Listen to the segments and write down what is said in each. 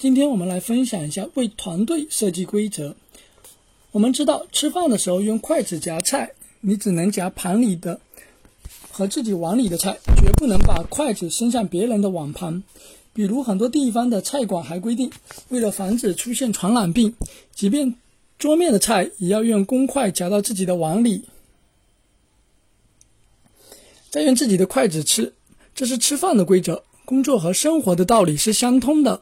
今天我们来分享一下为团队设计规则。我们知道，吃饭的时候用筷子夹菜，你只能夹盘里的和自己碗里的菜，绝不能把筷子伸向别人的碗盘。比如，很多地方的菜馆还规定，为了防止出现传染病，即便桌面的菜也要用公筷夹到自己的碗里，再用自己的筷子吃。这是吃饭的规则。工作和生活的道理是相通的。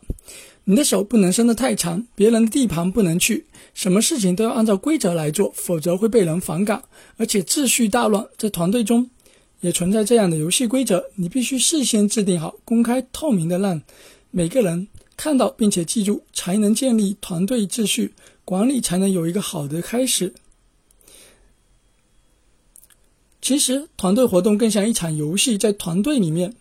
你的手不能伸得太长，别人的地盘不能去，什么事情都要按照规则来做，否则会被人反感，而且秩序大乱。在团队中，也存在这样的游戏规则，你必须事先制定好，公开透明的让每个人看到，并且记住，才能建立团队秩序，管理才能有一个好的开始。其实，团队活动更像一场游戏，在团队里面，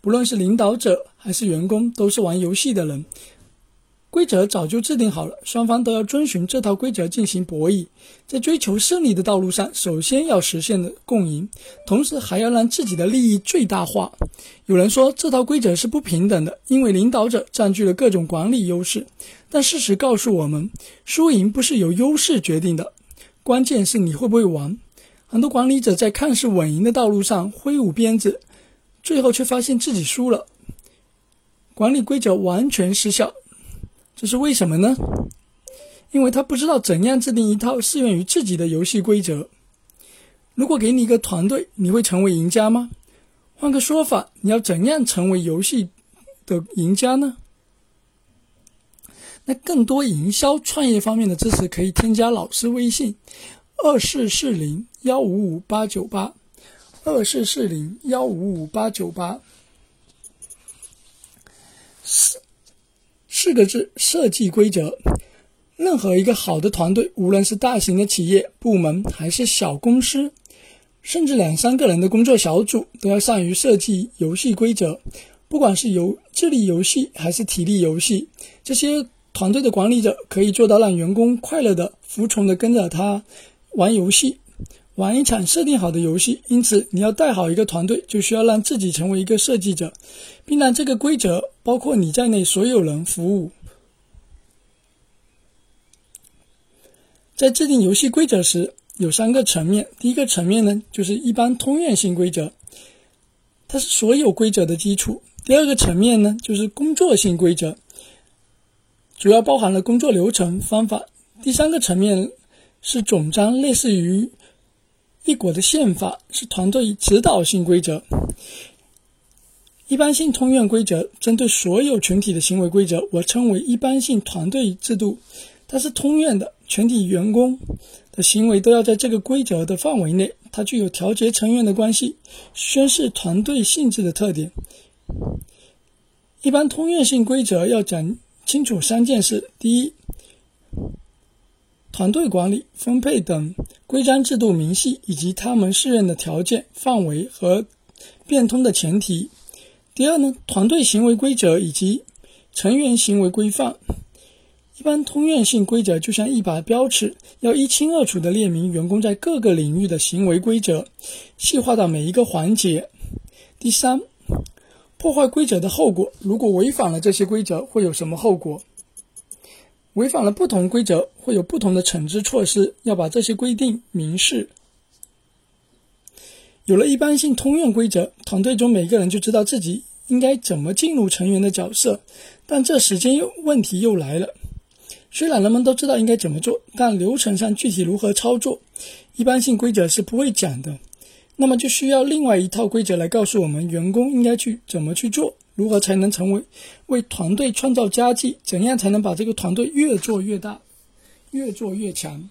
不论是领导者还是员工，都是玩游戏的人。规则早就制定好了，双方都要遵循这套规则进行博弈。在追求胜利的道路上，首先要实现的共赢，同时还要让自己的利益最大化。有人说这套规则是不平等的，因为领导者占据了各种管理优势。但事实告诉我们，输赢不是由优势决定的，关键是你会不会玩。很多管理者在看似稳赢的道路上挥舞鞭子，最后却发现自己输了，管理规则完全失效。这是为什么呢？因为他不知道怎样制定一套适用于自己的游戏规则。如果给你一个团队，你会成为赢家吗？换个说法，你要怎样成为游戏的赢家呢？那更多营销创业方面的知识，可以添加老师微信：二四四零幺五五八九八，二四四零幺五五八九八。四。四个字：设计规则。任何一个好的团队，无论是大型的企业部门，还是小公司，甚至两三个人的工作小组，都要善于设计游戏规则。不管是游智力游戏还是体力游戏，这些团队的管理者可以做到让员工快乐的、服从的跟着他玩游戏。玩一场设定好的游戏，因此你要带好一个团队，就需要让自己成为一个设计者，并让这个规则包括你在内所有人服务。在制定游戏规则时，有三个层面。第一个层面呢，就是一般通用性规则，它是所有规则的基础。第二个层面呢，就是工作性规则，主要包含了工作流程方法。第三个层面是总章，类似于。一国的宪法是团队指导性规则，一般性通用规则针对所有群体的行为规则，我称为一般性团队制度。它是通用的，全体员工的行为都要在这个规则的范围内。它具有调节成员的关系，宣示团队性质的特点。一般通用性规则要讲清楚三件事：第一，团队管理、分配等规章制度明细，以及他们适用的条件、范围和变通的前提。第二呢，团队行为规则以及成员行为规范。一般通用性规则就像一把标尺，要一清二楚地列明员工在各个领域的行为规则，细化到每一个环节。第三，破坏规则的后果，如果违反了这些规则，会有什么后果？违反了不同规则，会有不同的惩治措施，要把这些规定明示。有了一般性通用规则，团队中每个人就知道自己应该怎么进入成员的角色。但这时间又问题又来了，虽然人们都知道应该怎么做，但流程上具体如何操作，一般性规则是不会讲的。那么就需要另外一套规则来告诉我们员工应该去怎么去做。如何才能成为为团队创造佳绩？怎样才能把这个团队越做越大，越做越强？